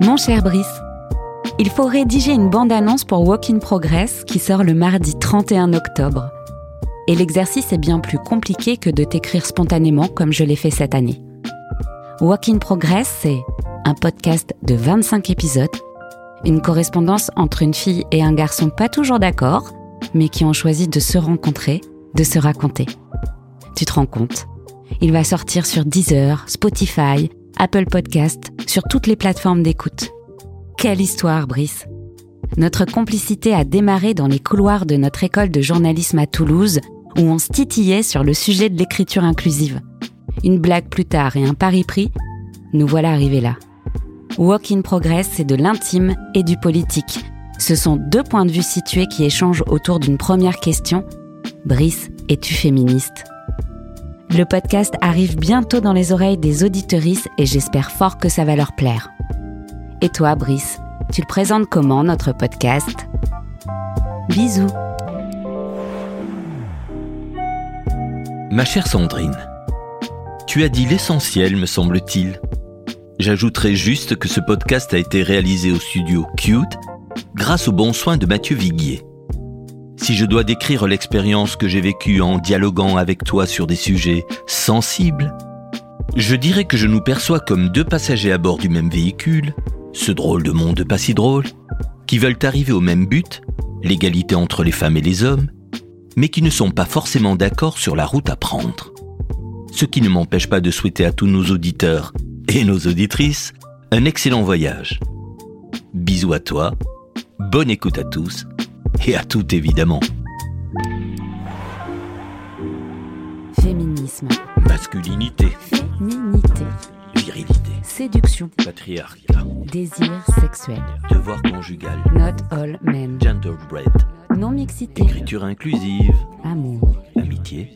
Mon cher Brice, il faut rédiger une bande-annonce pour Walk in Progress qui sort le mardi 31 octobre. Et l'exercice est bien plus compliqué que de t'écrire spontanément comme je l'ai fait cette année. Walk in Progress, c'est un podcast de 25 épisodes, une correspondance entre une fille et un garçon pas toujours d'accord, mais qui ont choisi de se rencontrer, de se raconter. Tu te rends compte? Il va sortir sur Deezer, Spotify, Apple Podcast, sur toutes les plateformes d'écoute. Quelle histoire, Brice Notre complicité a démarré dans les couloirs de notre école de journalisme à Toulouse, où on se titillait sur le sujet de l'écriture inclusive. Une blague plus tard et un pari pris, nous voilà arrivés là. Walk in Progress, c'est de l'intime et du politique. Ce sont deux points de vue situés qui échangent autour d'une première question. Brice, es-tu féministe? Le podcast arrive bientôt dans les oreilles des auditorices et j'espère fort que ça va leur plaire. Et toi, Brice, tu le présentes comment notre podcast? Bisous Ma chère Sandrine, tu as dit l'essentiel, me semble-t-il. J'ajouterai juste que ce podcast a été réalisé au studio Cute grâce aux bons soins de Mathieu Viguier. Si je dois décrire l'expérience que j'ai vécue en dialoguant avec toi sur des sujets sensibles, je dirais que je nous perçois comme deux passagers à bord du même véhicule, ce drôle de monde pas si drôle, qui veulent arriver au même but, l'égalité entre les femmes et les hommes, mais qui ne sont pas forcément d'accord sur la route à prendre. Ce qui ne m'empêche pas de souhaiter à tous nos auditeurs et nos auditrices un excellent voyage. Bisous à toi, bonne écoute à tous et à toutes évidemment. Féminisme, Masculinité, féminité, virilité, séduction, patriarcat, désir sexuel, devoir conjugal, not all men, genderbread, non-mixité, écriture inclusive, amour. amitié.